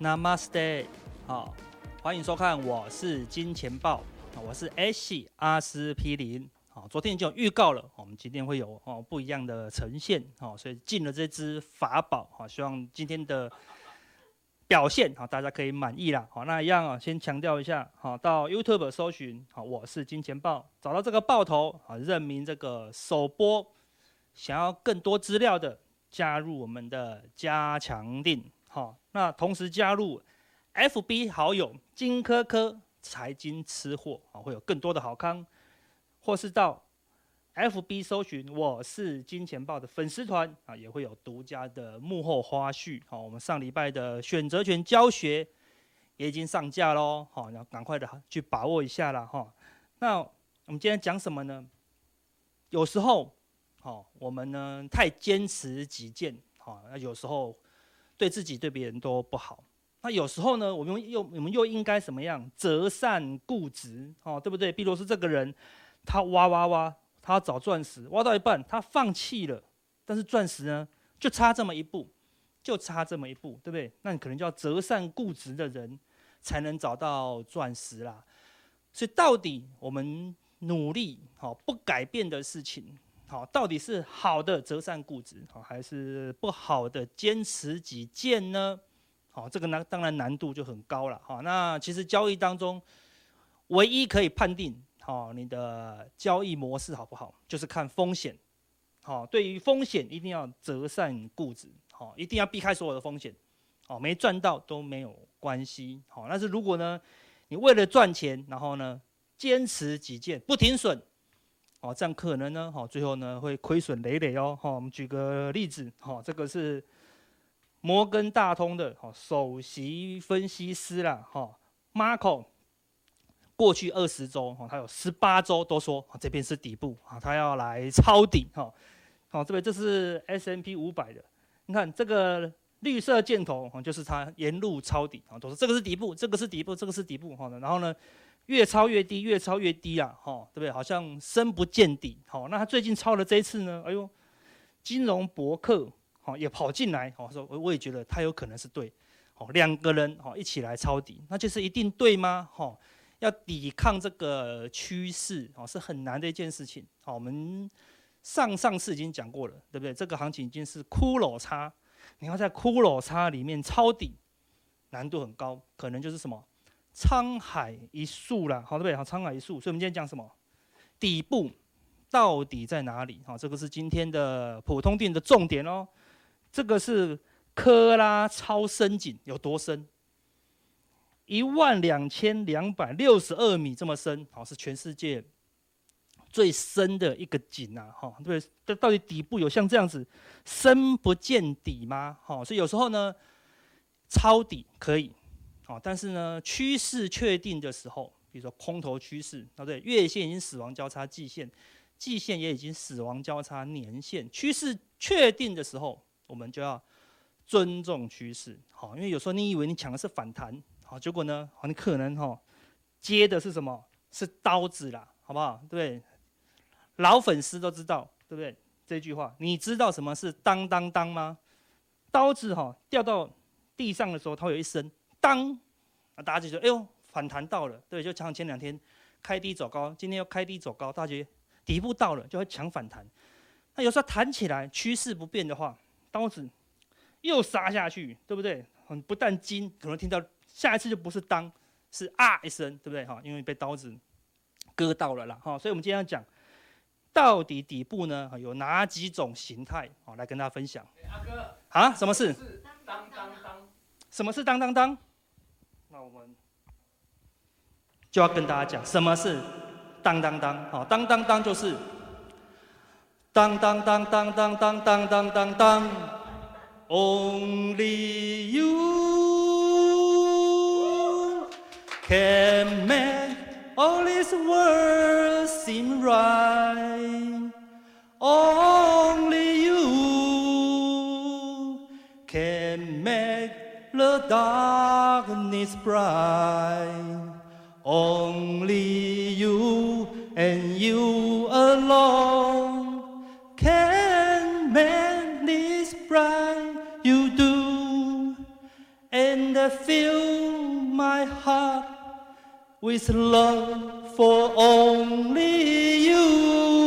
Namaste，好，欢迎收看，我是金钱豹，我是 S 阿司匹林，好，昨天已经有预告了，我们今天会有哦不一样的呈现，好，所以进了这支法宝，好，希望今天的表现好，大家可以满意啦，好，那一样啊，先强调一下，好，到 YouTube 搜寻，好，我是金钱豹，找到这个豹头，好，认明这个首播，想要更多资料的，加入我们的加强錠。好，那同时加入 FB 好友金科科财经吃货啊，会有更多的好康，或是到 FB 搜寻我是金钱豹的粉丝团啊，也会有独家的幕后花絮。好，我们上礼拜的选择权教学也已经上架喽，好，要赶快的去把握一下了哈。那我们今天讲什么呢？有时候，好，我们呢太坚持己见，好，那有时候。对自己对别人都不好，那有时候呢，我们又我们又应该怎么样？择善固执，哦，对不对？比如说这个人，他挖挖挖，他要找钻石，挖到一半他放弃了，但是钻石呢，就差这么一步，就差这么一步，对不对？那你可能就要择善固执的人，才能找到钻石啦。所以到底我们努力好不改变的事情？好，到底是好的择善固执，好还是不好的坚持己见呢？好，这个呢，当然难度就很高了。好，那其实交易当中，唯一可以判定好你的交易模式好不好，就是看风险。好，对于风险一定要择善固执，好，一定要避开所有的风险。好，没赚到都没有关系。好，但是如果呢，你为了赚钱，然后呢，坚持己见，不停损。哦，这样可能呢，好，最后呢会亏损累累哦。好，我们举个例子，好，这个是摩根大通的首席分析师啦，哈，Marco，过去二十周，哈，他有十八周都说，这边是底部，啊，他要来抄底，哈，好，这边这是 S&P 五百的，你看这个绿色箭头，就是他沿路抄底，啊，都是这个是底部，这个是底部，这个是底部，好的，然后呢？越抄越低，越抄越低啊，哈，对不对？好像深不见底，好，那他最近抄的这一次呢？哎呦，金融博客，好，也跑进来，好，说我也觉得他有可能是对，好，两个人，好，一起来抄底，那就是一定对吗？哈，要抵抗这个趋势，哦，是很难的一件事情，好，我们上上次已经讲过了，对不对？这个行情已经是骷髅叉，你要在骷髅叉里面抄底，难度很高，可能就是什么？沧海一粟啦，好对不对？好，沧海一粟。所以，我们今天讲什么？底部到底在哪里？好，这个是今天的普通錠的重点哦。这个是科拉超深井有多深？一万两千两百六十二米这么深，好，是全世界最深的一个井啊，哈，对不对？这到底底部有像这样子深不见底吗？好，所以有时候呢，抄底可以。但是呢，趋势确定的时候，比如说空头趋势，啊对？月线已经死亡交叉季线，季线也已经死亡交叉年线，趋势确定的时候，我们就要尊重趋势。好，因为有时候你以为你抢的是反弹，好，结果呢，很，可能哈接的是什么？是刀子啦，好不好？对不对？老粉丝都知道，对不对？这句话，你知道什么是当当当吗？刀子哈掉到地上的时候，它有一声。当，啊，大家就说，哎呦，反弹到了，对，就像前两天开低走高，今天又开低走高，大家觉得底部到了，就会抢反弹。那有时候弹起来，趋势不变的话，刀子又杀下去，对不对？很不但惊，可能听到下一次就不是当，是啊一声，对不对？哈，因为被刀子割到了啦，哈。所以我们今天要讲，到底底部呢有哪几种形态？好，来跟大家分享。阿哥，啊，什么事？当当当，什么是当当当？我们就要跟大家讲什么是当当当，好，当当当就是当当当当当当当当当当，Only you can make all this world seem right. Only you can make the dark Is bright. Only you and you alone can make this bright. You do, and the fill my heart with love for only you.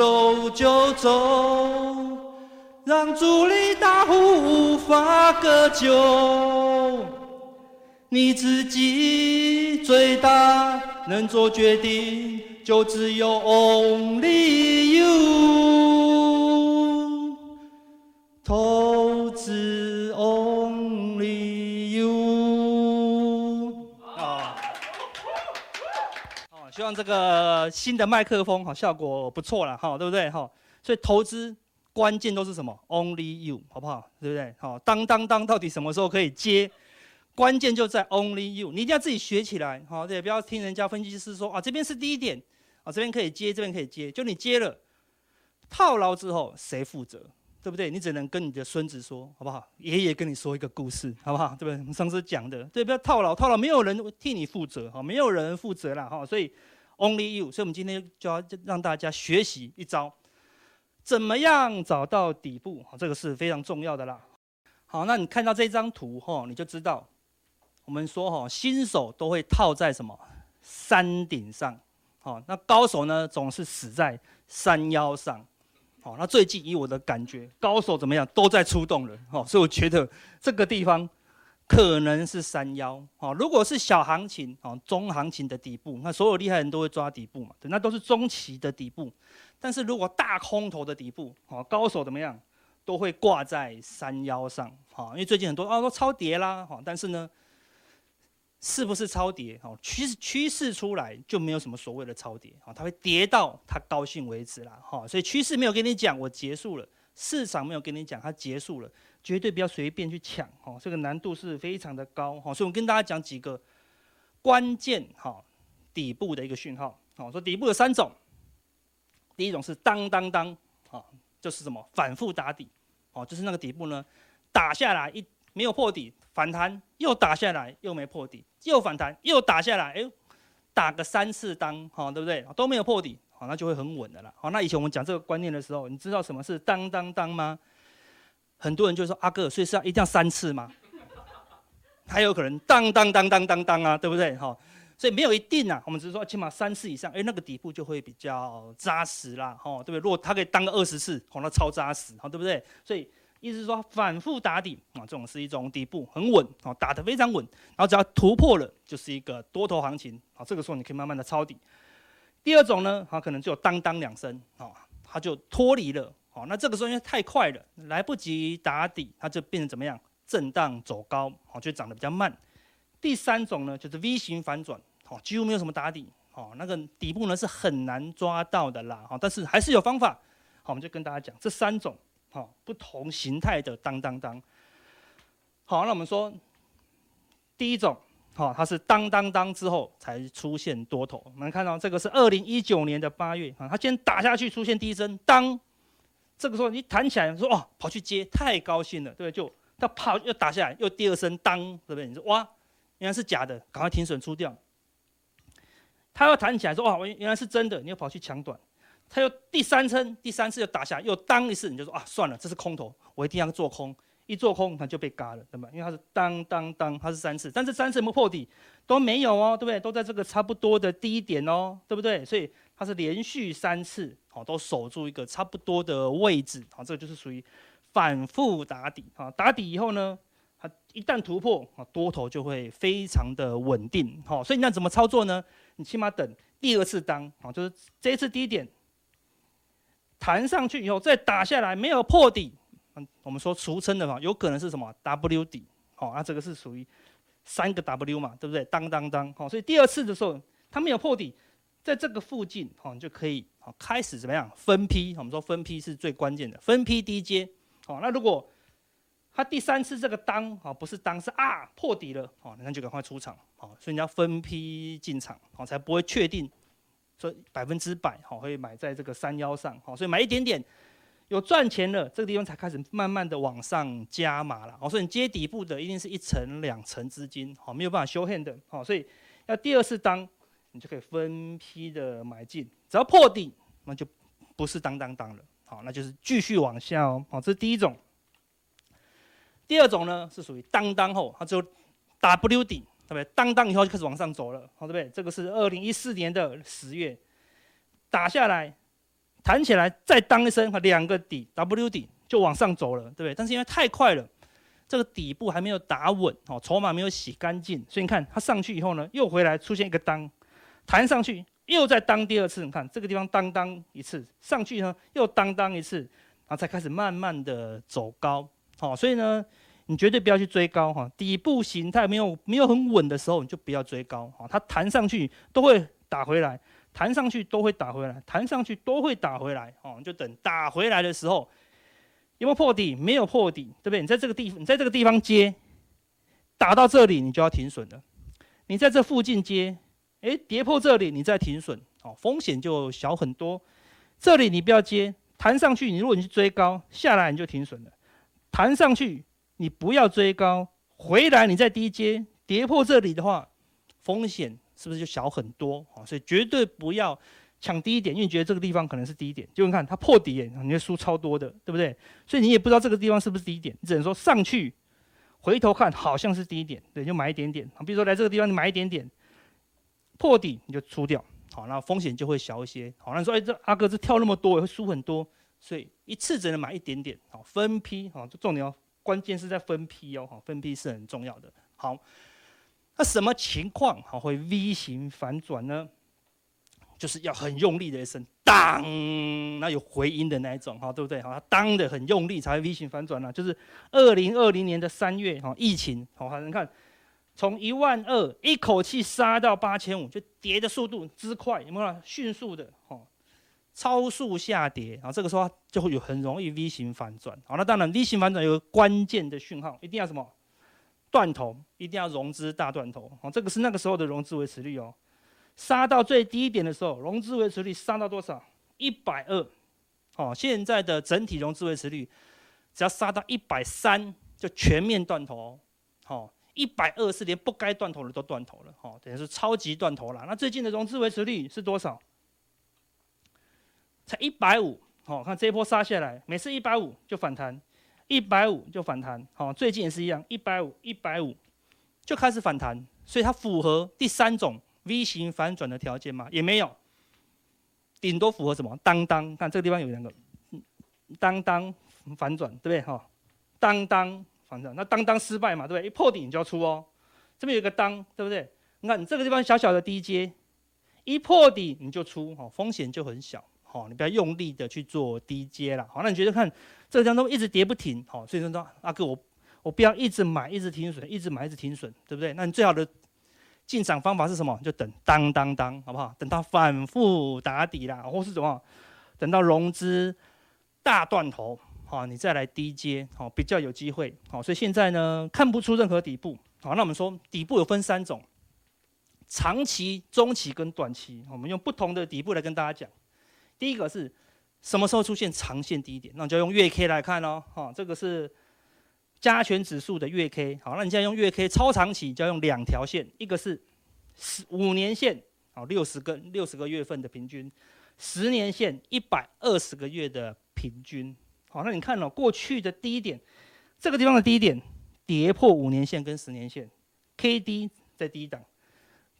走就走。让主力大户无法割旧，你自己最大能做决定，就只有 Only You，投资希望这个新的麦克风好效果不错了哈，对不对哈？所以投资。关键都是什么？Only you，好不好？对不对？好，当当当，到底什么时候可以接？关键就在 Only you，你一定要自己学起来，好，对，不要听人家分析师说啊，这边是低点，啊，这边可以接，这边可以接，就你接了，套牢之后谁负责？对不对？你只能跟你的孙子说，好不好？爷爷跟你说一个故事，好不好？对不对？我们上次讲的，对，不要套牢，套牢没有人替你负责，哈，没有人负责了，哈，所以 Only you，所以我们今天就要让大家学习一招。怎么样找到底部？这个是非常重要的啦。好，那你看到这张图哈，你就知道，我们说哈，新手都会套在什么山顶上，好，那高手呢总是死在山腰上。那最近以我的感觉，高手怎么样都在出动了，好，所以我觉得这个地方可能是山腰。好，如果是小行情，好，中行情的底部，那所有厉害人都会抓底部嘛，对，那都是中期的底部。但是如果大空头的底部，好，高手怎么样，都会挂在山腰上，好，因为最近很多啊都超跌啦，好，但是呢，是不是超跌？好，趋势趋势出来就没有什么所谓的超跌，好，它会跌到它高兴为止啦，好，所以趋势没有跟你讲我结束了，市场没有跟你讲它结束了，绝对不要随便去抢，好，这个难度是非常的高，好，所以我跟大家讲几个关键，好，底部的一个讯号，好，说底部有三种。第一种是当当当，啊，就是什么反复打底，哦，就是那个底部呢，打下来一没有破底，反弹又打下来又没破底，又反弹又打下来，哎，打个三次当，哈，对不对？都没有破底，好，那就会很稳的了。好，那以前我们讲这个观念的时候，你知道什么是当当当吗？很多人就说阿哥，所以是要一定要三次吗？还有可能当当当当当当啊，对不对？哈。所以没有一定啊，我们只是说起码三次以上，哎，那个底部就会比较扎实啦，哈，对不对？如果它可以当个二十次，好，那超扎实，好，对不对？所以意思是说反复打底啊，这种是一种底部很稳，哦，打得非常稳，然后只要突破了，就是一个多头行情，啊，这个时候你可以慢慢的抄底。第二种呢，它可能就当当两声，啊，它就脱离了，好，那这个时候因为太快了，来不及打底，它就变成怎么样？震荡走高，好，就涨得比较慢。第三种呢，就是 V 型反转。哦，几乎没有什么打底，哦，那个底部呢是很难抓到的啦，哈，但是还是有方法，好，我们就跟大家讲这三种，好，不同形态的当当当，好，那我们说第一种，好，它是当当当之后才出现多头，我们看到这个是二零一九年的八月，啊，它今天打下去出现第一声当，这个时候你弹起来说哦，跑去接，太高兴了，对不对？就它跑又打下来，又第二声当，对不对？你说哇，原来是假的，赶快停损出掉。他要弹起来说：“哇，原来是真的！”你又跑去抢短，他又第三声，第三次又打下，又当一次，你就说：“啊，算了，这是空头，我一定要做空。”一做空，它就被嘎了，对吧？因为它是当当当，它是三次，但是三次有没有破底都没有哦，对不对？都在这个差不多的低点哦，对不对？所以它是连续三次，好，都守住一个差不多的位置，好，这个就是属于反复打底，好，打底以后呢，它一旦突破，啊，多头就会非常的稳定，好，所以你那怎么操作呢？你起码等第二次当啊，就是这一次低点弹上去以后再打下来，没有破底，嗯，我们说俗称的嘛，有可能是什么？W 底，好，那这个是属于三个 W 嘛，对不对？当当当，好，所以第二次的时候它没有破底，在这个附近，好，你就可以好开始怎么样？分批？我们说分批是最关键的，分批低接，好，那如果它第三次这个当啊，不是当是啊破底了，哦，那就赶快出场，哦，所以你要分批进场，哦，才不会确定说百分之百，好会买在这个山腰上，好，所以买一点点，有赚钱了，这个地方才开始慢慢的往上加码了，哦，所以你接底部的一定是一层两层资金，好，没有办法修 hand 的，好，所以要第二次当，你就可以分批的买进，只要破底，那就不是当当当了，好，那就是继续往下哦，好，这是第一种。第二种呢是属于当当后，它只有 W 底，对不对？当当以后就开始往上走了，好，对不对？这个是二零一四年的十月打下来，弹起来，再当一声，两个底 W 底就往上走了，对不对？但是因为太快了，这个底部还没有打稳，哦，筹码没有洗干净，所以你看它上去以后呢，又回来出现一个当，弹上去又再当第二次，你看这个地方当当一次，上去呢又当当一次，然后才开始慢慢的走高。好，所以呢，你绝对不要去追高哈。底部形态没有没有很稳的时候，你就不要追高哈。它弹上去都会打回来，弹上去都会打回来，弹上去都会打回来。哦，就等打回来的时候，有没有破底？没有破底，对不对？你在这个地，你在这个地方接，打到这里你就要停损了。你在这附近接，诶，跌破这里你再停损，哦，风险就小很多。这里你不要接，弹上去你如果你去追高，下来你就停损了。弹上去，你不要追高，回来你再低接，跌破这里的话，风险是不是就小很多啊？所以绝对不要抢低点，因为你觉得这个地方可能是低点，就你看它破底，你会输超多的，对不对？所以你也不知道这个地方是不是低点，你只能说上去，回头看好像是低点，对，就买一点点。比如说来这个地方你买一点点，破底你就出掉，好，那风险就会小一些。好，那说哎，这阿哥这跳那么多，也会输很多。所以一次只能买一点点，好，分批，好，就重点哦，关键是在分批哦，分批是很重要的。好，那什么情况好会 V 型反转呢？就是要很用力的一声当，那有回音的那一种，哈，对不对？好，当的很用力才会 V 型反转呢。就是二零二零年的三月，哈，疫情，好，你看从一万二一口气杀到八千五，就跌的速度之快，有没有？迅速的，哈。超速下跌，然后这个时候就会有很容易 V 型反转。好，那当然 V 型反转有个关键的讯号，一定要什么？断头，一定要融资大断头。好，这个是那个时候的融资维持率哦。杀到最低点的时候，融资维持率杀到多少？一百二。好，现在的整体融资维持率只要杀到一百三，就全面断头。好，一百二是连不该断头的都断头了。好，等于是超级断头了。那最近的融资维持率是多少？才一百五，好，看这一波杀下来，每次一百五就反弹，一百五就反弹，好，最近也是一样，一百五，一百五就开始反弹，所以它符合第三种 V 型反转的条件吗？也没有，顶多符合什么？当当，看这个地方有两个，当当反转，对不对？哈，当当反转，那当当失败嘛，对不对？一破顶就要出哦，这边有个当，对不对？你看你这个地方小小的低阶，一破底你就出，哈，风险就很小。好，你不要用力的去做低阶了。好，那你觉得看这个地方都一直跌不停，好，所以说阿哥我我不要一直买，一直停损，一直买，一直停损，对不对？那你最好的进场方法是什么？就等当当当，好不好？等到反复打底啦，或是什么？等到融资大断头，好，你再来低阶，好，比较有机会。好，所以现在呢，看不出任何底部。好，那我们说底部有分三种：长期、中期跟短期。我们用不同的底部来跟大家讲。第一个是什么时候出现长线低点？那你就用月 K 来看哦。哈，这个是加权指数的月 K。好，那你现在用月 K 超长期就要用两条线，一个是十五年线，好，六十个六十个月份的平均；十年线一百二十个月的平均。好，那你看哦，过去的低点，这个地方的低点跌破五年线跟十年线，K D 在低档；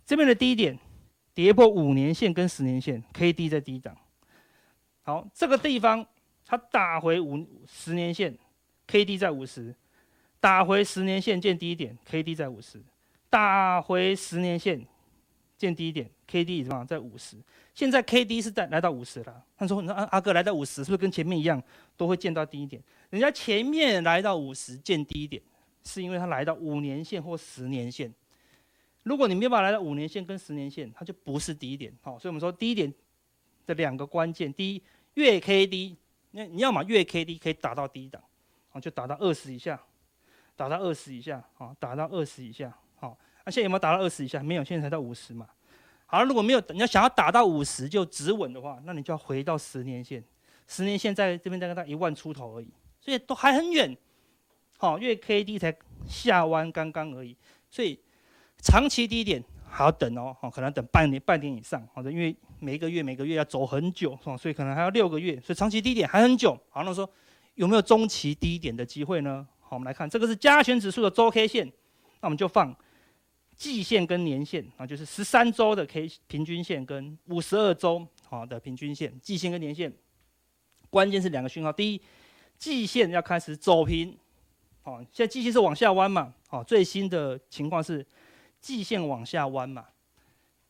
这边的低点跌破五年线跟十年线，K D 在低档。好，这个地方它打回五十年线，K D 在五十，打回十年线见低一点，K D 在五十，打回十年线见低一点，K D 怎么在五十？现在 K D 是在来到五十了。他说：“那阿阿哥来到五十，是不是跟前面一样，都会见到低点？人家前面来到五十见低一点，是因为他来到五年线或十年线。如果你没有办法来到五年线跟十年线，它就不是低点。好，所以我们说低点的两个关键，第一。月 K D，那你要嘛月 K D 可以打到低档，啊，就打到二十以下，打到二十以下，啊，打到二十以下，好，那现在有没有打到二十以下？没有，现在才到五十嘛。好，如果没有，你要想要打到五十就止稳的话，那你就要回到十年线，十年线在这边大概到一万出头而已，所以都还很远。好，月 K D 才下弯刚刚而已，所以长期低点还要等哦，可能等半年、半年以上，好的，因为每个月、每个月要走很久，所以可能还要六个月，所以长期低点还很久。好，那说有没有中期低点的机会呢？好，我们来看这个是加权指数的周 K 线，那我们就放季线跟年线啊，就是十三周的 K 平均线跟五十二周好的平均线，季线跟年线，关键是两个讯号，第一，季线要开始走平。好，现在季线是往下弯嘛？好，最新的情况是季线往下弯嘛？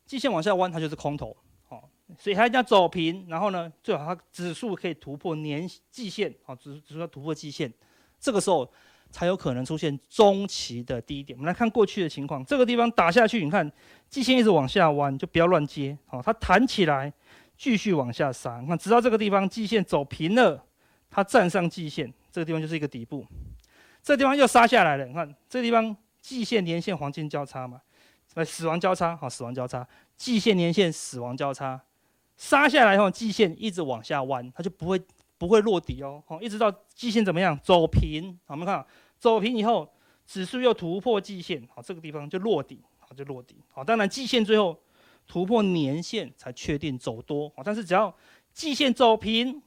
季线往下弯，它就是空头。哦，所以它一定要走平，然后呢，最好它指数可以突破年季线。哦，指指数要突破季线，这个时候才有可能出现中期的低点。我们来看过去的情况，这个地方打下去，你看季线一直往下弯，就不要乱接。哦，它弹起来继续往下杀，那直到这个地方季线走平了，它站上季线，这个地方就是一个底部。这地方又杀下来了，你看这地方季线、年线黄金交叉嘛，呃，死亡交叉，好，死亡交叉，季线、年线死亡交叉，杀下来后，季线一直往下弯，它就不会不会落底哦，好，一直到季线怎么样走平，好，我们看走平以后，指数又突破季线，好，这个地方就落底，好，就落底，好，当然季线最后突破年线才确定走多，好，但是只要季线走平。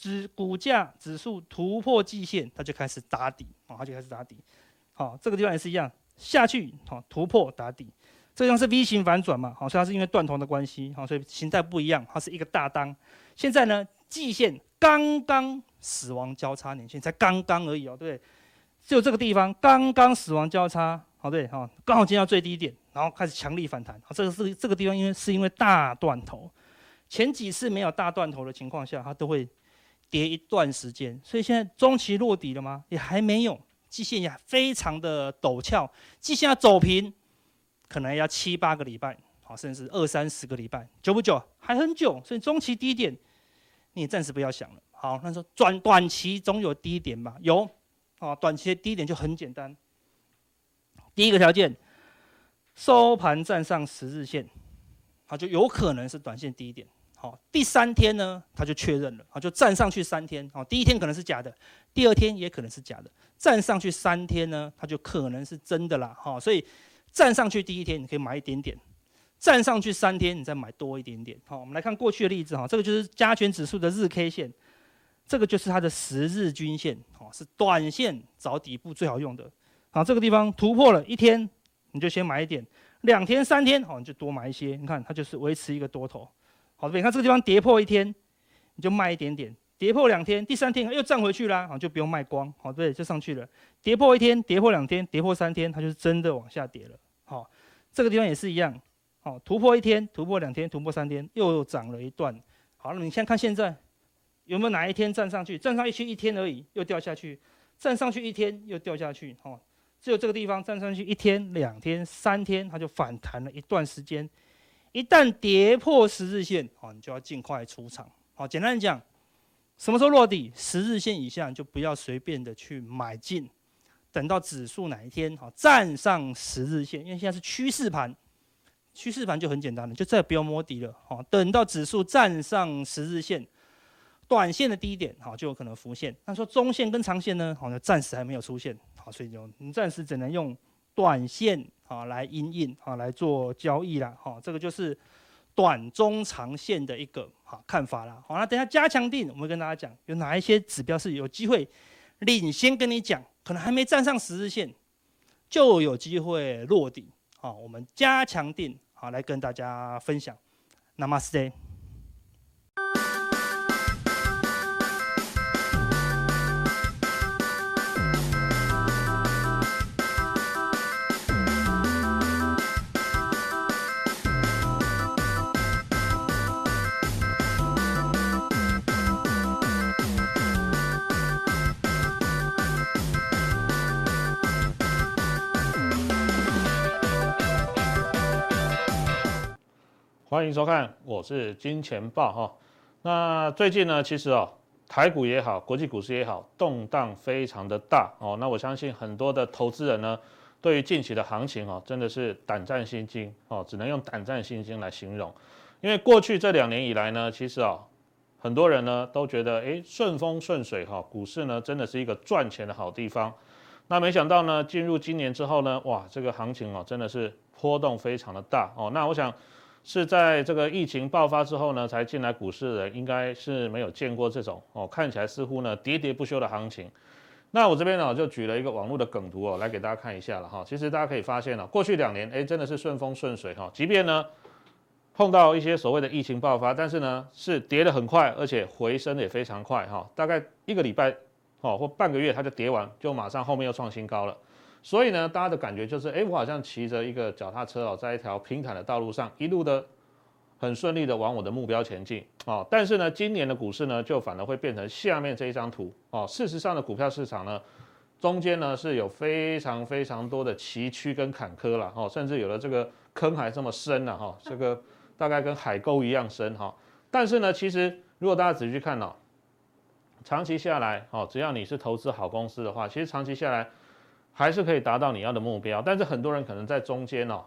指股价指数突破季线，它就开始打底，啊，它就开始打底。好，这个地方也是一样，下去，好，突破打底。这样是 V 型反转嘛？好，所以它是因为断头的关系，好，所以形态不一样，它是一个大当。现在呢，季线刚刚死亡交叉年线才刚刚而已哦，对不对？只有这个地方刚刚死亡交叉，好，对，好，刚好见到最低点，然后开始强力反弹。这个是这个地方，因为是因为大断头，前几次没有大断头的情况下，它都会。跌一段时间，所以现在中期落底了吗？也还没有，季线也非常的陡峭，季线要走平，可能要七八个礼拜，好，甚至二三十个礼拜，久不久？还很久，所以中期低点你暂时不要想了。好，那说转短期总有低点吧？有，啊，短期的低点就很简单，第一个条件，收盘站上十日线，好，就有可能是短线低点。好，第三天呢，他就确认了，好，就站上去三天，好，第一天可能是假的，第二天也可能是假的，站上去三天呢，它就可能是真的啦，好，所以站上去第一天你可以买一点点，站上去三天你再买多一点点，好，我们来看过去的例子哈，这个就是加权指数的日 K 线，这个就是它的十日均线，好，是短线找底部最好用的，好，这个地方突破了一天，你就先买一点，两天三天，好，你就多买一些，你看它就是维持一个多头。好，你看这个地方跌破一天，你就卖一点点；跌破两天，第三天又站回去啦，好，就不用卖光。好，对，就上去了。跌破一天，跌破两天，跌破三天，它就是真的往下跌了。好，这个地方也是一样。好，突破一天，突破两天，突破三天，又涨了一段。好，那你先看现在有没有哪一天站上去？站上去一天而已，又掉下去；站上去一天又掉下去。好，只有这个地方站上去一天、两天、三天，它就反弹了一段时间。一旦跌破十日线，好，你就要尽快出场。好，简单讲，什么时候落地？十日线以下就不要随便的去买进，等到指数哪一天好站上十日线，因为现在是趋势盘，趋势盘就很简单了，就再不要摸底了。好，等到指数站上十日线，短线的低点好就有可能浮现。那说中线跟长线呢？好，暂时还没有出现。好，所以就你暂时只能用短线。啊，来因应啊，来做交易啦，哈，这个就是短中长线的一个好看法啦。好，那等下加强定，我们会跟大家讲有哪一些指标是有机会领先跟你讲，可能还没站上十日线就有机会落底。好，我们加强定好来跟大家分享。Namaste。欢迎收看，我是金钱豹哈。那最近呢，其实哦，台股也好，国际股市也好，动荡非常的大哦。那我相信很多的投资人呢，对于近期的行情哦，真的是胆战心惊哦，只能用胆战心惊来形容。因为过去这两年以来呢，其实啊，很多人呢都觉得，诶，顺风顺水哈，股市呢真的是一个赚钱的好地方。那没想到呢，进入今年之后呢，哇，这个行情哦，真的是波动非常的大哦。那我想。是在这个疫情爆发之后呢，才进来股市的人，应该是没有见过这种哦，看起来似乎呢喋喋不休的行情。那我这边呢就举了一个网络的梗图哦，来给大家看一下了哈。其实大家可以发现了，过去两年哎真的是顺风顺水哈，即便呢碰到一些所谓的疫情爆发，但是呢是跌得很快，而且回升也非常快哈，大概一个礼拜哦或半个月它就跌完，就马上后面又创新高了。所以呢，大家的感觉就是，哎，我好像骑着一个脚踏车哦，在一条平坦的道路上，一路的很顺利的往我的目标前进哦。但是呢，今年的股市呢，就反而会变成下面这一张图哦。事实上的股票市场呢，中间呢是有非常非常多的崎岖跟坎坷了哦，甚至有的这个坑还这么深了哈，这个大概跟海沟一样深哈。但是呢，其实如果大家仔细去看哦，长期下来哦，只要你是投资好公司的话，其实长期下来。还是可以达到你要的目标，但是很多人可能在中间哦，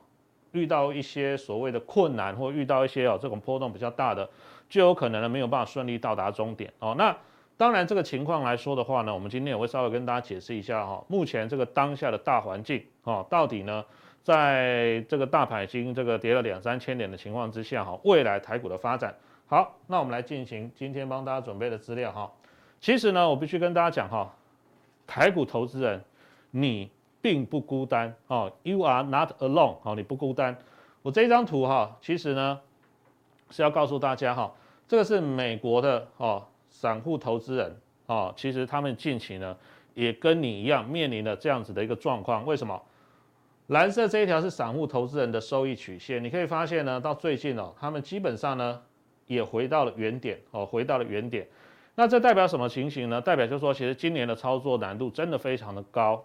遇到一些所谓的困难，或遇到一些哦这种波动比较大的，就有可能呢没有办法顺利到达终点哦。那当然这个情况来说的话呢，我们今天也会稍微跟大家解释一下哈，目前这个当下的大环境哦，到底呢在这个大盘已经这个跌了两三千点的情况之下哈，未来台股的发展。好，那我们来进行今天帮大家准备的资料哈。其实呢，我必须跟大家讲哈，台股投资人。你并不孤单哦，You are not alone 哦，你不孤单。我这张图哈，其实呢是要告诉大家哈，这个是美国的哦散户投资人哦，其实他们近期呢也跟你一样面临了这样子的一个状况。为什么？蓝色这一条是散户投资人的收益曲线，你可以发现呢，到最近哦，他们基本上呢也回到了原点哦，回到了原点。那这代表什么情形呢？代表就是说，其实今年的操作难度真的非常的高。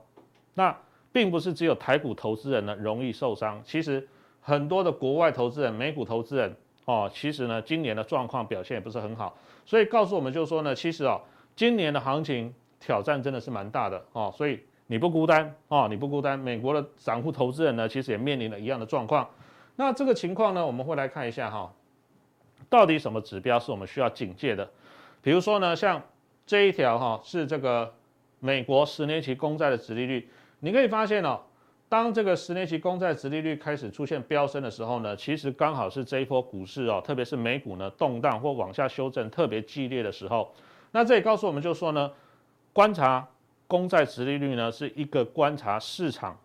那并不是只有台股投资人呢容易受伤，其实很多的国外投资人、美股投资人哦，其实呢今年的状况表现也不是很好，所以告诉我们就是说呢，其实哦今年的行情挑战真的是蛮大的哦，所以你不孤单哦，你不孤单，美国的散户投资人呢其实也面临了一样的状况。那这个情况呢，我们会来看一下哈，到底什么指标是我们需要警戒的？比如说呢，像这一条哈是这个美国十年期公债的殖利率。你可以发现哦，当这个十年期公债殖利率开始出现飙升的时候呢，其实刚好是这一波股市哦，特别是美股呢动荡或往下修正特别剧烈的时候。那这也告诉我们，就说呢，观察公债殖利率呢是一个观察市场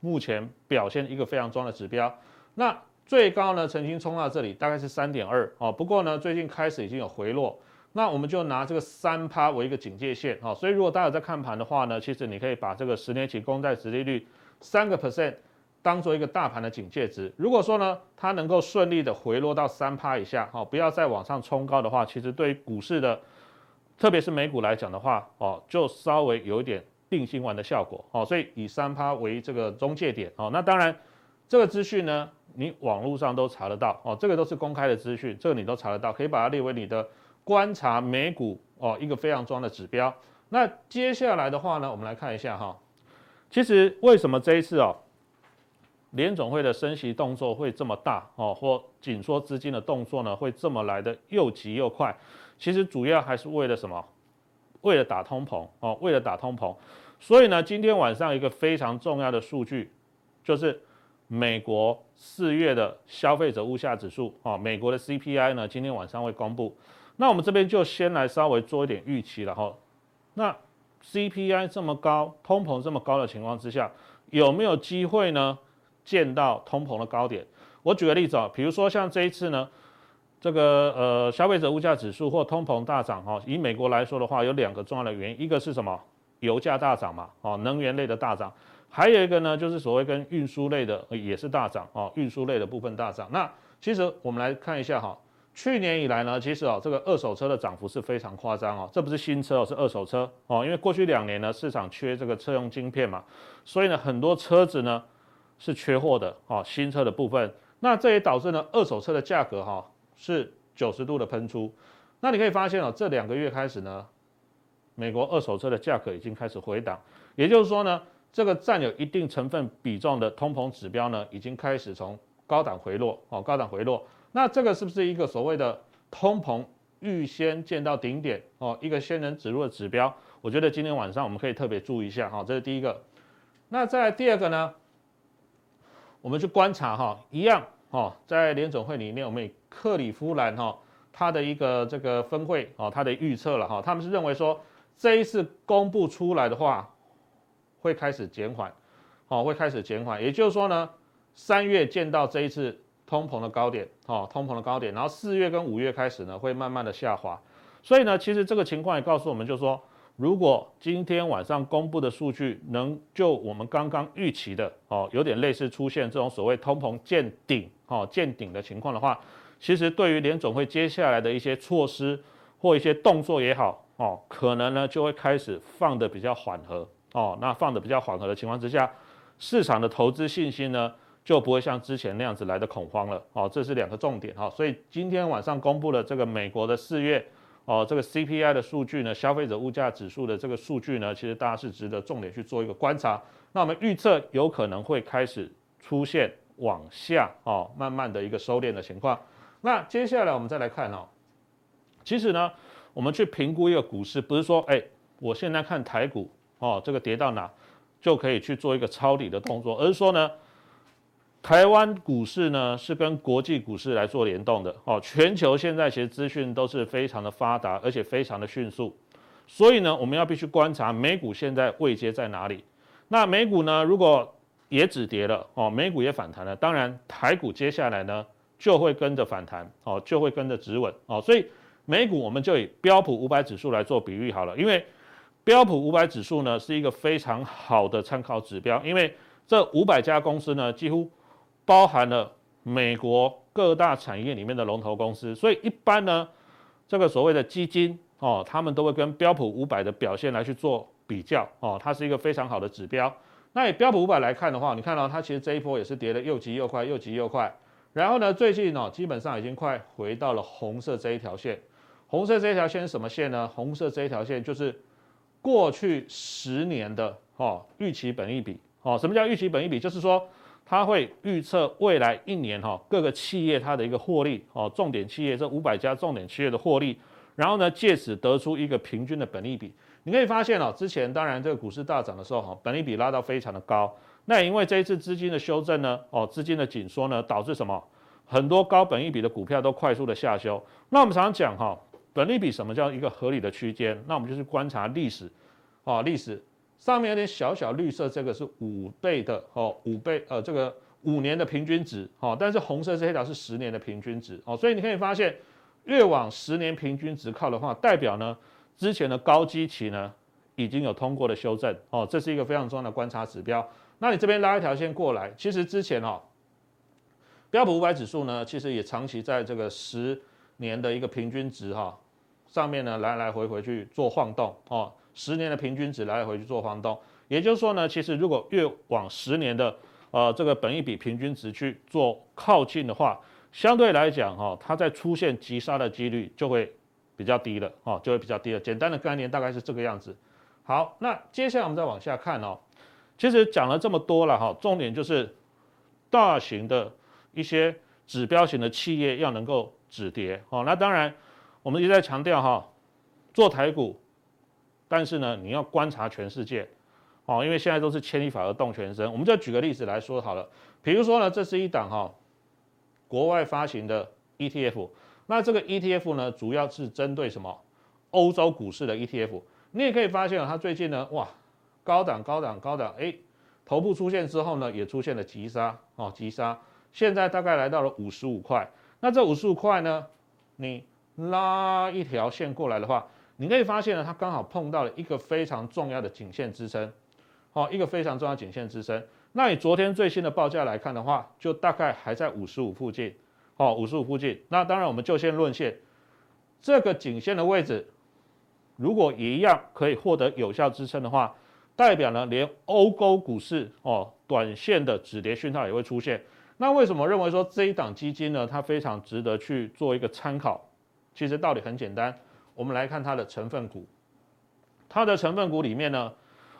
目前表现一个非常重要的指标。那最高呢曾经冲到这里，大概是三点二哦，不过呢最近开始已经有回落。那我们就拿这个三趴为一个警戒线啊，所以如果大家在看盘的话呢，其实你可以把这个十年期公债殖利率三个 percent 当做一个大盘的警戒值。如果说呢，它能够顺利的回落到三趴以下，哈，不要再往上冲高的话，其实对于股市的，特别是美股来讲的话，哦，就稍微有一点定心丸的效果，哦，所以以三趴为这个中介点，哦，那当然这个资讯呢，你网络上都查得到，哦，这个都是公开的资讯，这个你都查得到，可以把它列为你的。观察美股哦，一个非常重要的指标。那接下来的话呢，我们来看一下哈。其实为什么这一次哦，联总会的升息动作会这么大哦，或紧缩资金的动作呢，会这么来的又急又快？其实主要还是为了什么？为了打通膨哦，为了打通膨。所以呢，今天晚上一个非常重要的数据，就是美国四月的消费者物价指数哦，美国的 CPI 呢，今天晚上会公布。那我们这边就先来稍微做一点预期了哈。那 CPI 这么高，通膨这么高的情况之下，有没有机会呢？见到通膨的高点？我举个例子啊，比如说像这一次呢，这个呃消费者物价指数或通膨大涨哈。以美国来说的话，有两个重要的原因，一个是什么？油价大涨嘛，哦，能源类的大涨。还有一个呢，就是所谓跟运输类的也是大涨哦，运输类的部分大涨。那其实我们来看一下哈。去年以来呢，其实哦，这个二手车的涨幅是非常夸张哦。这不是新车哦，是二手车哦。因为过去两年呢，市场缺这个车用晶片嘛，所以呢，很多车子呢是缺货的哦。新车的部分，那这也导致呢，二手车的价格哈是九十度的喷出。那你可以发现哦，这两个月开始呢，美国二手车的价格已经开始回档，也就是说呢，这个占有一定成分比重的通膨指标呢，已经开始从高档回落哦，高档回落。那这个是不是一个所谓的通膨预先见到顶点哦，一个仙人指路的指标？我觉得今天晚上我们可以特别注意一下哈，这是第一个。那再来第二个呢，我们去观察哈，一样哈，在联总会里面，我们以克里夫兰哈他的一个这个分会哦，他的预测了哈，他们是认为说。这一次公布出来的话，会开始减缓，哦，会开始减缓。也就是说呢，三月见到这一次通膨的高点，哦，通膨的高点，然后四月跟五月开始呢，会慢慢的下滑。所以呢，其实这个情况也告诉我们，就是说，如果今天晚上公布的数据能就我们刚刚预期的，哦，有点类似出现这种所谓通膨见顶，哦，见顶的情况的话，其实对于联总会接下来的一些措施或一些动作也好。哦，可能呢就会开始放得比较缓和哦。那放得比较缓和的情况之下，市场的投资信心呢就不会像之前那样子来的恐慌了哦。这是两个重点哈。所以今天晚上公布了这个美国的四月哦这个 CPI 的数据呢，消费者物价指数的这个数据呢，其实大家是值得重点去做一个观察。那我们预测有可能会开始出现往下哦，慢慢的一个收敛的情况。那接下来我们再来看哦，其实呢。我们去评估一个股市，不是说，哎，我现在看台股，哦，这个跌到哪，就可以去做一个抄底的动作，而是说呢，台湾股市呢是跟国际股市来做联动的，哦，全球现在其实资讯都是非常的发达，而且非常的迅速，所以呢，我们要必须观察美股现在位阶在哪里。那美股呢，如果也止跌了，哦，美股也反弹了，当然台股接下来呢就会跟着反弹，哦，就会跟着止稳，哦，所以。美股我们就以标普五百指数来做比喻好了，因为标普五百指数呢是一个非常好的参考指标，因为这五百家公司呢几乎包含了美国各大产业里面的龙头公司，所以一般呢这个所谓的基金哦，他们都会跟标普五百的表现来去做比较哦，它是一个非常好的指标。那以标普五百来看的话，你看到它其实这一波也是跌得又急又快，又急又快，然后呢最近哦基本上已经快回到了红色这一条线。红色这一条线是什么线呢？红色这一条线就是过去十年的哦预期本益比哦。什么叫预期本益比？就是说它会预测未来一年哈各个企业它的一个获利哦，重点企业这五百家重点企业的获利，然后呢借此得出一个平均的本利比。你可以发现哦，之前当然这个股市大涨的时候哈，本利比拉到非常的高。那也因为这一次资金的修正呢，哦资金的紧缩呢，导致什么？很多高本益比的股票都快速的下修。那我们常常讲哈。本利比什么叫一个合理的区间？那我们就是观察历史，啊，历史上面有点小小绿色，这个是五倍的哦，五倍呃，这个五年的平均值，哦，但是红色这一条是十年的平均值，哦，所以你可以发现，越往十年平均值靠的话，代表呢之前的高基期呢已经有通过的修正，哦，这是一个非常重要的观察指标。那你这边拉一条线过来，其实之前哦，标普五百指数呢，其实也长期在这个十年的一个平均值哈。上面呢，来来回回去做晃动哦，十年的平均值来回去做晃动，也就是说呢，其实如果越往十年的呃这个本一比平均值去做靠近的话，相对来讲哈，它在出现急杀的几率就会比较低了哦，就会比较低了。简单的概念大概是这个样子。好，那接下来我们再往下看哦，其实讲了这么多了哈，重点就是大型的一些指标型的企业要能够止跌哦，那当然。我们一直在强调哈，做台股，但是呢，你要观察全世界，哦，因为现在都是牵一发而动全身。我们就举个例子来说好了，比如说呢，这是一档哈，国外发行的 ETF，那这个 ETF 呢，主要是针对什么？欧洲股市的 ETF。你也可以发现啊，它最近呢，哇，高档高档高档，哎，头部出现之后呢，也出现了急杀，哦，急杀，现在大概来到了五十五块。那这五十五块呢，你拉一条线过来的话，你可以发现呢，它刚好碰到了一个非常重要的颈线支撑，好，一个非常重要的颈线支撑。那你昨天最新的报价来看的话，就大概还在五十五附近，哦，五十五附近。那当然，我们就先论线，这个颈线的位置，如果一样可以获得有效支撑的话，代表呢，连欧洲股市哦，短线的止跌讯号也会出现。那为什么认为说这一档基金呢，它非常值得去做一个参考？其实道理很简单，我们来看它的成分股，它的成分股里面呢，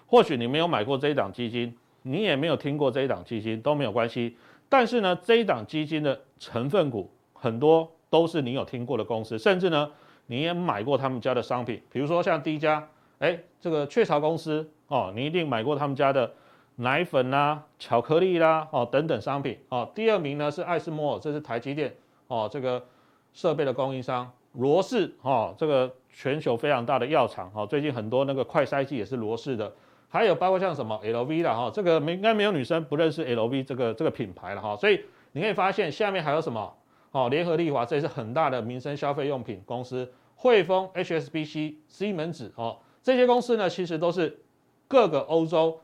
或许你没有买过这一档基金，你也没有听过这一档基金都没有关系。但是呢，这一档基金的成分股很多都是你有听过的公司，甚至呢，你也买过他们家的商品，比如说像第一家，哎，这个雀巢公司哦，你一定买过他们家的奶粉啦、巧克力啦哦等等商品哦。第二名呢是艾斯摩尔，这是台积电哦，这个设备的供应商。罗氏哦，这个全球非常大的药厂哦，最近很多那个快筛剂也是罗氏的，还有包括像什么 LV 的哈，这个没应该没有女生不认识 LV 这个这个品牌了哈，所以你可以发现下面还有什么哦，联合利华这也是很大的民生消费用品公司，汇丰、HSBC、西门子哦，这些公司呢其实都是各个欧洲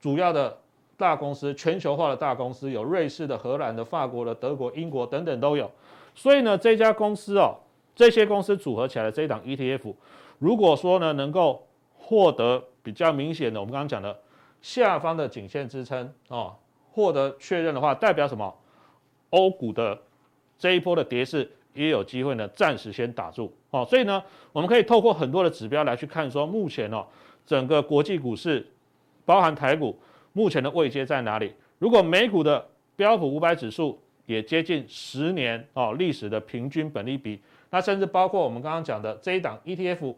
主要的大公司，全球化的大公司，有瑞士的、荷兰的、法国的、德国、英国等等都有，所以呢这家公司哦。这些公司组合起来的这一档 ETF，如果说呢能够获得比较明显的我们刚刚讲的下方的颈线支撑哦，获得确认的话，代表什么？欧股的这一波的跌势也有机会呢暂时先打住哦。所以呢，我们可以透过很多的指标来去看说，目前哦整个国际股市，包含台股目前的位阶在哪里？如果美股的标普五百指数也接近十年哦历史的平均本利比。那甚至包括我们刚刚讲的这一档 ETF，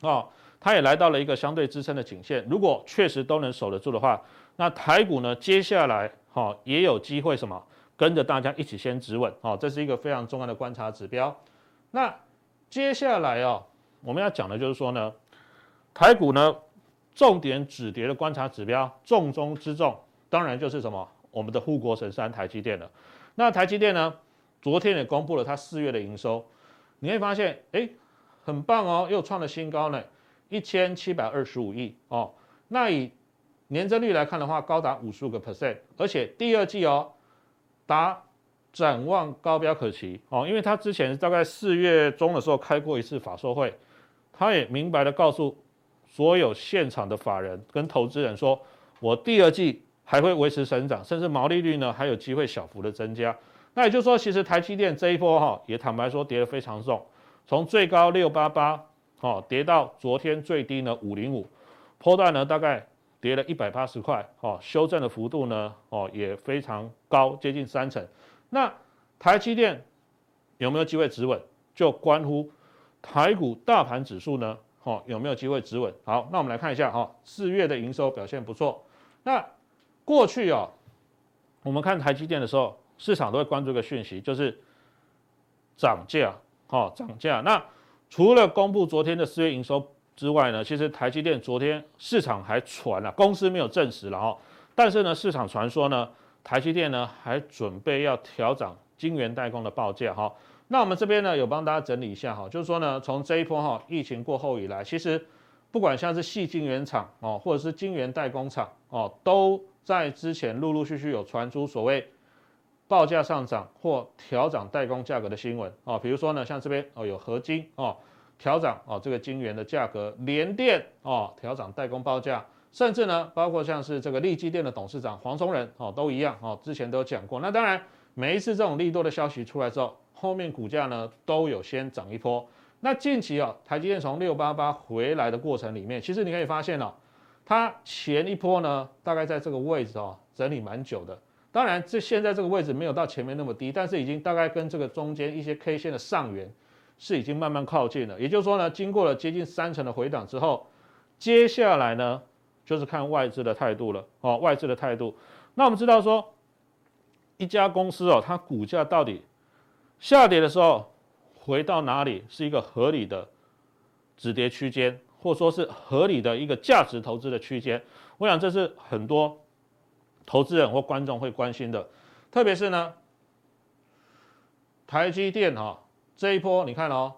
哦，它也来到了一个相对支撑的颈线。如果确实都能守得住的话，那台股呢，接下来哈、也有机会什么跟着大家一起先止稳哦，这是一个非常重要的观察指标。那接下来哦，我们要讲的就是说呢，台股呢重点止跌的观察指标，重中之重，当然就是什么我们的护国神山台积电了。那台积电呢，昨天也公布了它四月的营收。你会发现，哎，很棒哦，又创了新高呢，一千七百二十五亿哦。那以年增率来看的话，高达五十五个 percent，而且第二季哦，达展望高标可期哦。因为他之前大概四月中的时候开过一次法说会，他也明白的告诉所有现场的法人跟投资人说，我第二季还会维持成长，甚至毛利率呢还有机会小幅的增加。那也就是说，其实台积电这一波哈，也坦白说跌得非常重，从最高六八八哦，跌到昨天最低呢五零五，波段呢大概跌了一百八十块哦，修正的幅度呢哦也非常高，接近三成。那台积电有没有机会止稳，就关乎台股大盘指数呢哦有没有机会止稳？好，那我们来看一下哈，四月的营收表现不错。那过去啊，我们看台积电的时候。市场都会关注一个讯息，就是涨价，哈，涨价。那除了公布昨天的四月营收之外呢，其实台积电昨天市场还传了，公司没有证实了哈，但是呢，市场传说呢，台积电呢还准备要调涨晶圆代工的报价哈。那我们这边呢有帮大家整理一下哈，就是说呢，从这一波哈疫情过后以来，其实不管像是矽晶圆厂哦，或者是晶圆代工厂哦，都在之前陆陆续续有传出所谓。报价上涨或调涨代工价格的新闻啊，比如说呢，像这边哦有合金哦调涨哦这个晶圆的价格，联电哦调涨代工报价，甚至呢包括像是这个力积电的董事长黄崇仁哦都一样哦，之前都有讲过。那当然每一次这种利多的消息出来之后，后面股价呢都有先涨一波。那近期啊台积电从六八八回来的过程里面，其实你可以发现哦，它前一波呢大概在这个位置哦整理蛮久的。当然，这现在这个位置没有到前面那么低，但是已经大概跟这个中间一些 K 线的上缘是已经慢慢靠近了。也就是说呢，经过了接近三成的回档之后，接下来呢就是看外资的态度了哦，外资的态度。那我们知道说，一家公司哦，它股价到底下跌的时候回到哪里是一个合理的止跌区间，或者说是合理的一个价值投资的区间？我想这是很多。投资人或观众会关心的，特别是呢，台积电哈这一波，你看哦，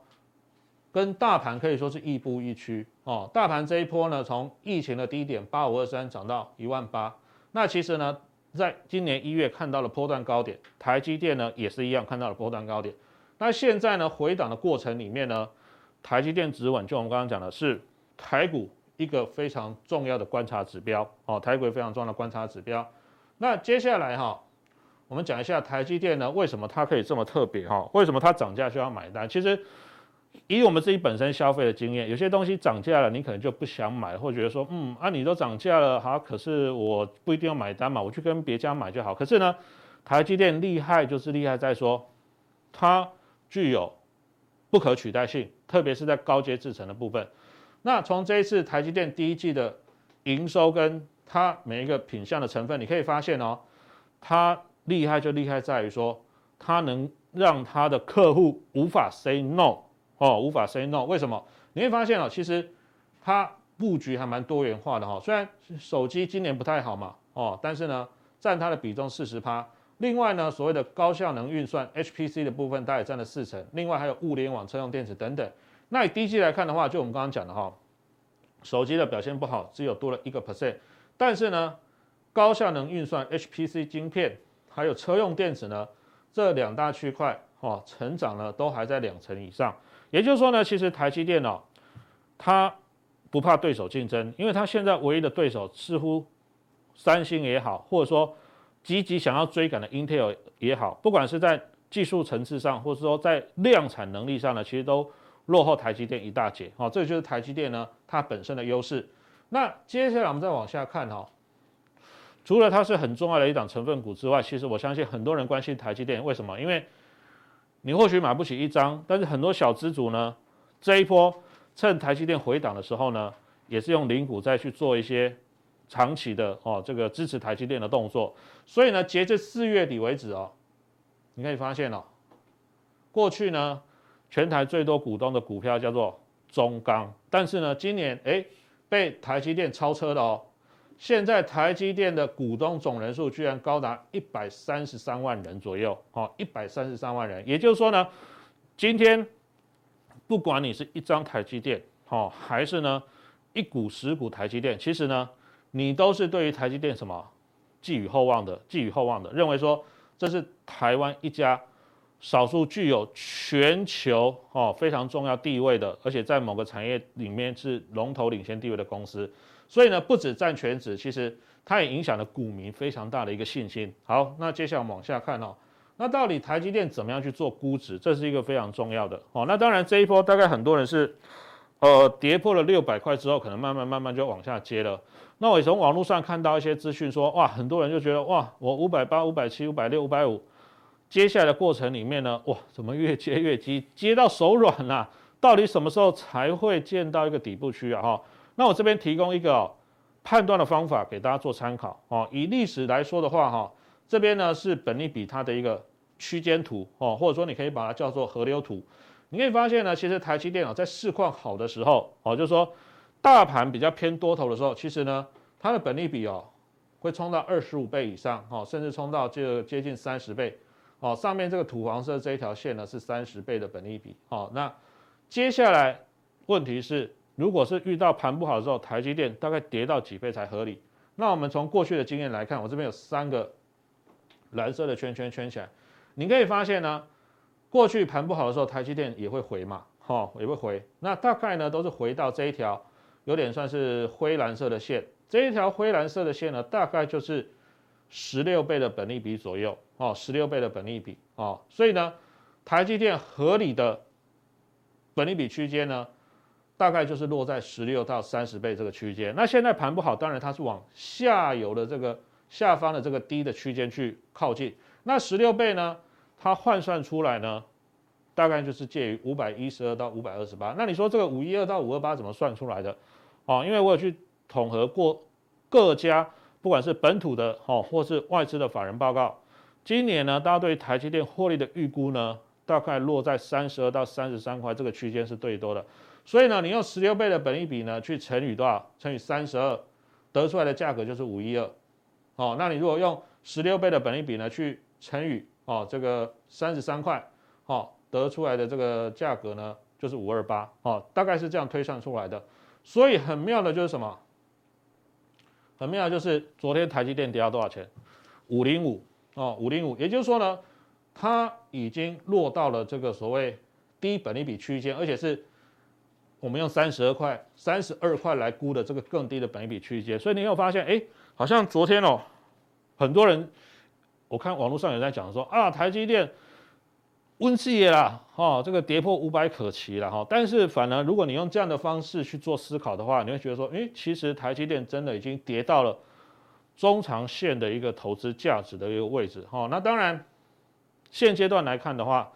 跟大盘可以说是亦步亦趋哦。大盘这一波呢，从疫情的低点八五二三涨到一万八，那其实呢，在今年一月看到了波段高点，台积电呢也是一样看到了波段高点。那现在呢，回档的过程里面呢，台积电止稳，就我们刚刚讲的是台股一个非常重要的观察指标哦，台股非常重要的观察指标。那接下来哈，我们讲一下台积电呢，为什么它可以这么特别哈？为什么它涨价需要买单？其实以我们自己本身消费的经验，有些东西涨价了，你可能就不想买，或觉得说，嗯，啊，你都涨价了，好，可是我不一定要买单嘛，我去跟别家买就好。可是呢，台积电厉害就是厉害在说，它具有不可取代性，特别是在高阶制程的部分。那从这一次台积电第一季的营收跟它每一个品项的成分，你可以发现哦，它厉害就厉害在于说，它能让它的客户无法 say no。哦，无法 say no，为什么？你会发现哦，其实它布局还蛮多元化的哈。虽然手机今年不太好嘛，哦，但是呢，占它的比重四十趴。另外呢，所谓的高效能运算 HPC 的部分，它也占了四成。另外还有物联网、车用电子等等。那以第一季来看的话，就我们刚刚讲的哈，手机的表现不好，只有多了一个 percent。但是呢，高效能运算 HPC 晶片还有车用电子呢，这两大区块哦，成长呢都还在两成以上。也就是说呢，其实台积电哦，它不怕对手竞争，因为它现在唯一的对手似乎三星也好，或者说积极想要追赶的 Intel 也好，不管是在技术层次上，或者说在量产能力上呢，其实都落后台积电一大截。哦，这就是台积电呢它本身的优势。那接下来我们再往下看哈，除了它是很重要的一档成分股之外，其实我相信很多人关心台积电，为什么？因为你或许买不起一张，但是很多小资主呢，这一波趁台积电回档的时候呢，也是用零股再去做一些长期的哦，这个支持台积电的动作。所以呢，截至四月底为止哦，你可以发现哦，过去呢，全台最多股东的股票叫做中钢，但是呢，今年诶被台积电超车了哦。现在台积电的股东总人数居然高达一百三十三万人左右，哦，一百三十三万人。也就是说呢，今天不管你是一张台积电，哦，还是呢一股十股台积电，其实呢，你都是对于台积电什么寄予厚望的，寄予厚望的，认为说这是台湾一家少数具有全球哦非常重要地位的，而且在某个产业里面是龙头领先地位的公司。所以呢，不止占全值，其实它也影响了股民非常大的一个信心。好，那接下来我们往下看哦。那到底台积电怎么样去做估值？这是一个非常重要的哦。那当然这一波大概很多人是，呃，跌破了六百块之后，可能慢慢慢慢就往下接了。那我从网络上看到一些资讯说，哇，很多人就觉得哇，我五百八、五百七、五百六、五百五，接下来的过程里面呢，哇，怎么越接越急，接到手软了？到底什么时候才会见到一个底部区啊？哈。那我这边提供一个、判断的方法给大家做参考哦。以历史来说的话，哈，这边呢是本利比它的一个区间图哦，或者说你可以把它叫做河流图。你可以发现呢，其实台积电啊在市况好的时候哦，就是说大盘比较偏多头的时候，其实呢它的本利比哦会冲到二十五倍以上哦，甚至冲到这接近三十倍哦。上面这个土黄色这一条线呢是三十倍的本利比哦。那接下来问题是。如果是遇到盘不好的时候，台积电大概跌到几倍才合理？那我们从过去的经验来看，我这边有三个蓝色的圈圈圈起来，你可以发现呢，过去盘不好的时候，台积电也会回嘛，哈，也会回。那大概呢都是回到这一条有点算是灰蓝色的线，这一条灰蓝色的线呢，大概就是十六倍的本利比左右，哦，十六倍的本利比，哦，所以呢，台积电合理的本利比区间呢？大概就是落在十六到三十倍这个区间。那现在盘不好，当然它是往下游的这个下方的这个低的区间去靠近。那十六倍呢，它换算出来呢，大概就是介于五百一十二到五百二十八。那你说这个五一二到五二八怎么算出来的？哦，因为我有去统合过各家不管是本土的哦，或是外资的法人报告，今年呢，大家对台积电获利的预估呢，大概落在三十二到三十三块这个区间是最多的。所以呢，你用十六倍的本益比呢去乘以多少？乘以三十二，得出来的价格就是五一二。哦，那你如果用十六倍的本益比呢去乘以哦这个三十三块，哦，得出来的这个价格呢就是五二八。哦，大概是这样推算出来的。所以很妙的就是什么？很妙的就是昨天台积电跌到多少钱？五零五哦，五零五。也就是说呢，它已经落到了这个所谓低本益比区间，而且是。我们用三十二块、三十二块来估的这个更低的本益比区间，所以你有发现，哎，好像昨天哦，很多人我看网络上有在讲说啊，台积电温系啦，哈，这个跌破五百可期了哈。但是反而如果你用这样的方式去做思考的话，你会觉得说，诶，其实台积电真的已经跌到了中长线的一个投资价值的一个位置哈。那当然，现阶段来看的话，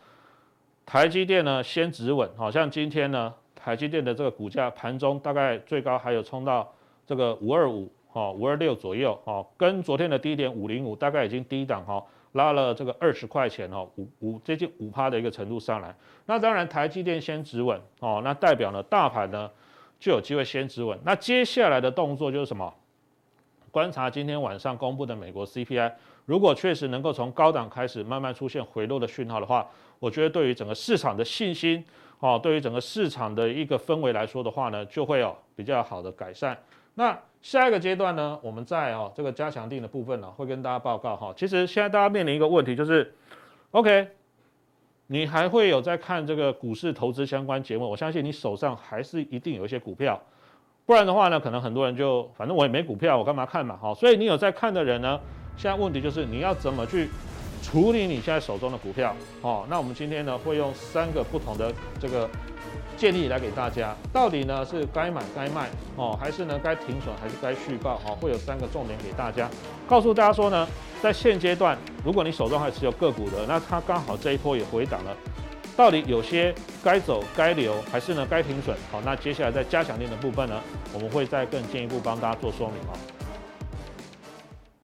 台积电呢先止稳，好像今天呢。台积电的这个股价盘中大概最高还有冲到这个五二五哈五二六左右哈，跟昨天的低点五零五大概已经低档哈拉了这个二十块钱哦五五接近五趴的一个程度上来。那当然台积电先止稳哦，那代表呢大盘呢就有机会先止稳。那接下来的动作就是什么？观察今天晚上公布的美国 CPI，如果确实能够从高档开始慢慢出现回落的讯号的话，我觉得对于整个市场的信心。哦，对于整个市场的一个氛围来说的话呢，就会有比较好的改善。那下一个阶段呢，我们在哦这个加强定的部分呢，会跟大家报告哈。其实现在大家面临一个问题就是，OK，你还会有在看这个股市投资相关节目？我相信你手上还是一定有一些股票，不然的话呢，可能很多人就反正我也没股票，我干嘛看嘛？哈，所以你有在看的人呢，现在问题就是你要怎么去？处理你现在手中的股票，哦，那我们今天呢会用三个不同的这个建议来给大家，到底呢是该买该卖，哦，还是呢该停损还是该续报，哦，会有三个重点给大家，告诉大家说呢，在现阶段，如果你手中还持有个股的，那它刚好这一波也回档了，到底有些该走该留，还是呢该停损，好，那接下来在加强链的部分呢，我们会再更进一步帮大家做说明啊。